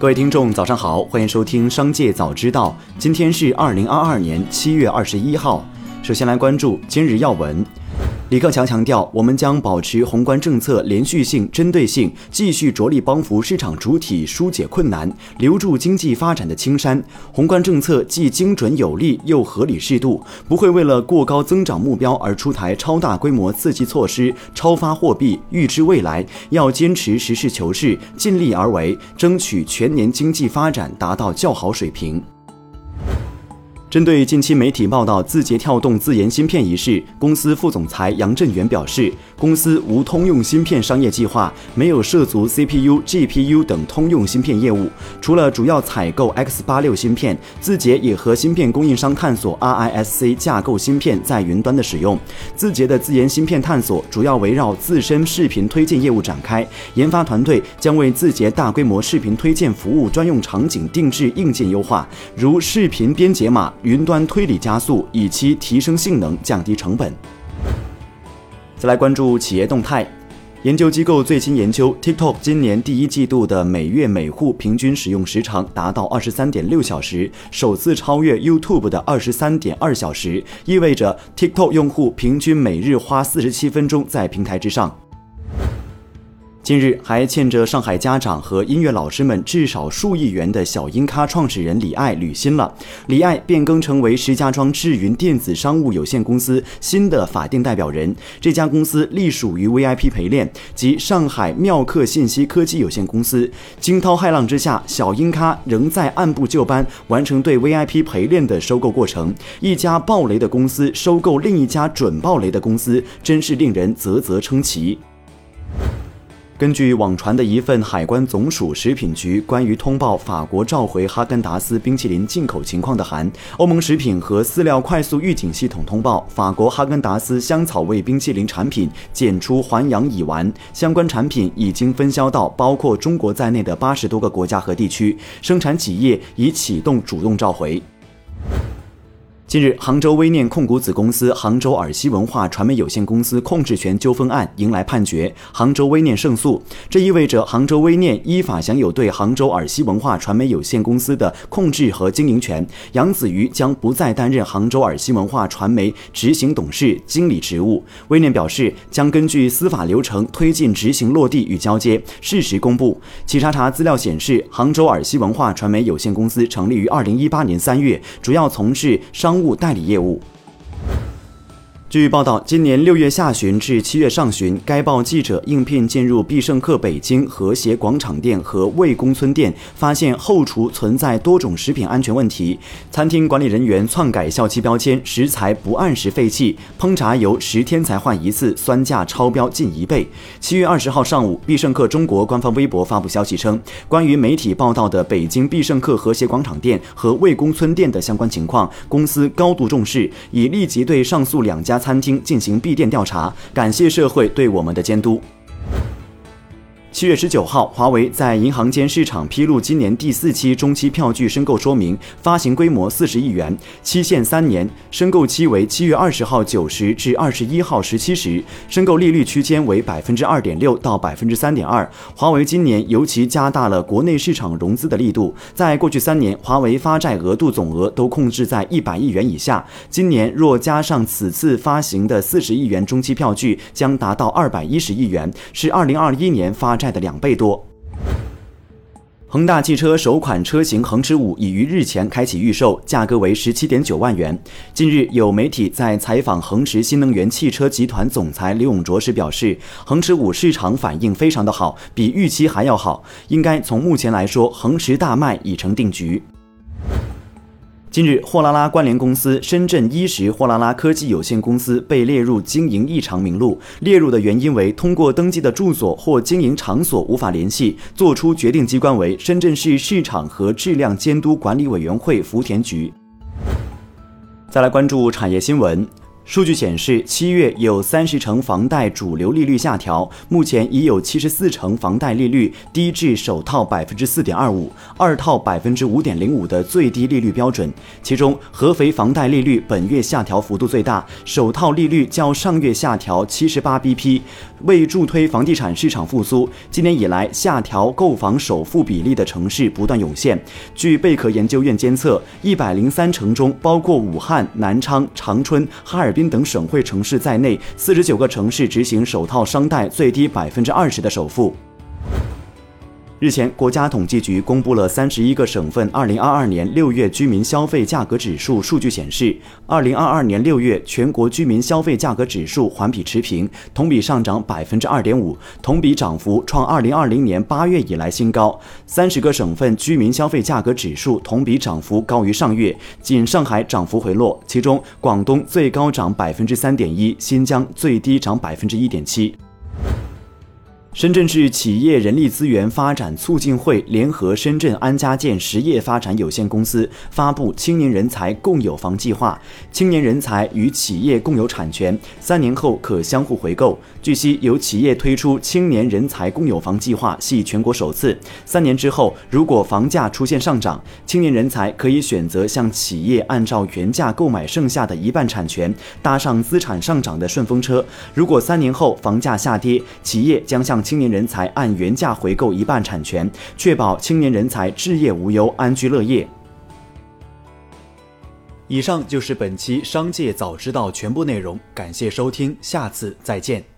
各位听众，早上好，欢迎收听《商界早知道》。今天是二零二二年七月二十一号。首先来关注今日要闻。李克强强调，我们将保持宏观政策连续性、针对性，继续着力帮扶市场主体疏解困难，留住经济发展的青山。宏观政策既精准有力又合理适度，不会为了过高增长目标而出台超大规模刺激措施、超发货币。预知未来，要坚持实事求是，尽力而为，争取全年经济发展达到较好水平。针对近期媒体报道字节跳动自研芯片一事，公司副总裁杨振元表示，公司无通用芯片商业计划，没有涉足 CPU、GPU 等通用芯片业务。除了主要采购 X 八六芯片，字节也和芯片供应商探索 RISC 架构芯片在云端的使用。字节的自研芯片探索主要围绕自身视频推荐业务展开，研发团队将为字节大规模视频推荐服务专用场景定制硬件优化，如视频编解码。云端推理加速，以期提升性能、降低成本。再来关注企业动态，研究机构最新研究，TikTok 今年第一季度的每月每户平均使用时长达到二十三点六小时，首次超越 YouTube 的二十三点二小时，意味着 TikTok 用户平均每日花四十七分钟在平台之上。近日，还欠着上海家长和音乐老师们至少数亿元的小音咖创始人李艾履新了。李艾变更成为石家庄智云电子商务有限公司新的法定代表人。这家公司隶属于 VIP 陪练及上海妙客信息科技有限公司。惊涛骇浪之下，小音咖仍在按部就班完成对 VIP 陪练的收购过程。一家暴雷的公司收购另一家准暴雷的公司，真是令人啧啧称奇。根据网传的一份海关总署食品局关于通报法国召回哈根达斯冰淇淋进口情况的函，欧盟食品和饲料快速预警系统通报，法国哈根达斯香草味冰淇淋产品检出环氧乙烷，相关产品已经分销到包括中国在内的八十多个国家和地区，生产企业已启动主动召回。近日，杭州微念控股子公司杭州尔西文化传媒有限公司控制权纠纷案迎来判决，杭州微念胜诉。这意味着杭州微念依法享有对杭州尔西文化传媒有限公司的控制和经营权，杨子瑜将不再担任杭州尔西文化传媒执行董事、经理职务。微念表示，将根据司法流程推进执行落地与交接，适时公布。企查查资料显示，杭州尔西文化传媒有限公司成立于二零一八年三月，主要从事商。物代理业务。据报道，今年六月下旬至七月上旬，该报记者应聘进入必胜客北京和谐广场店和魏公村店，发现后厨存在多种食品安全问题，餐厅管理人员篡改效期标签，食材不按时废弃，烹炸油十天才换一次，酸价超标近一倍。七月二十号上午，必胜客中国官方微博发布消息称，关于媒体报道的北京必胜客和谐广场店和魏公村店的相关情况，公司高度重视，已立即对上述两家。餐厅进行闭店调查，感谢社会对我们的监督。七月十九号，华为在银行间市场披露今年第四期中期票据申购说明，发行规模四十亿元，期限三年，申购期为七月二十号九时至二十一号十七时，申购利率区间为百分之二点六到百分之三点二。华为今年尤其加大了国内市场融资的力度，在过去三年，华为发债额度总额都控制在一百亿元以下。今年若加上此次发行的四十亿元中期票据，将达到二百一十亿元，是二零二一年发债。的两倍多。恒大汽车首款车型恒驰五已于日前开启预售，价格为十七点九万元。近日，有媒体在采访恒驰新能源汽车集团总裁刘永卓时表示，恒驰五市场反应非常的好，比预期还要好。应该从目前来说，恒驰大卖已成定局。近日，货拉拉关联公司深圳一石货拉拉科技有限公司被列入经营异常名录。列入的原因为通过登记的住所或经营场所无法联系，作出决定机关为深圳市市场和质量监督管理委员会福田局。再来关注产业新闻。数据显示，七月有三十成房贷主流利率下调，目前已有七十四成房贷利率低至首套百分之四点二五、二套百分之五点零五的最低利率标准。其中，合肥房贷利率本月下调幅度最大，首套利率较上月下调七十八 BP。为助推房地产市场复苏，今年以来下调购房首付比例的城市不断涌现。据贝壳研究院监测，一百零三城中，包括武汉、南昌、长春、哈尔滨。等省会城市在内，四十九个城市执行首套商贷最低百分之二十的首付。日前，国家统计局公布了三十一个省份二零二二年六月居民消费价格指数数据显示，二零二二年六月全国居民消费价格指数环比持平，同比上涨百分之二点五，同比涨幅创二零二零年八月以来新高。三十个省份居民消费价格指数同比涨幅高于上月，仅上海涨幅回落，其中广东最高涨百分之三点一，新疆最低涨百分之一点七。深圳市企业人力资源发展促进会联合深圳安家建实业发展有限公司发布青年人才共有房计划，青年人才与企业共有产权，三年后可相互回购。据悉，由企业推出青年人才共有房计划系全国首次。三年之后，如果房价出现上涨，青年人才可以选择向企业按照原价购买剩下的一半产权，搭上资产上涨的顺风车。如果三年后房价下跌，企业将向青年人才按原价回购一半产权，确保青年人才置业无忧、安居乐业。以上就是本期《商界早知道》全部内容，感谢收听，下次再见。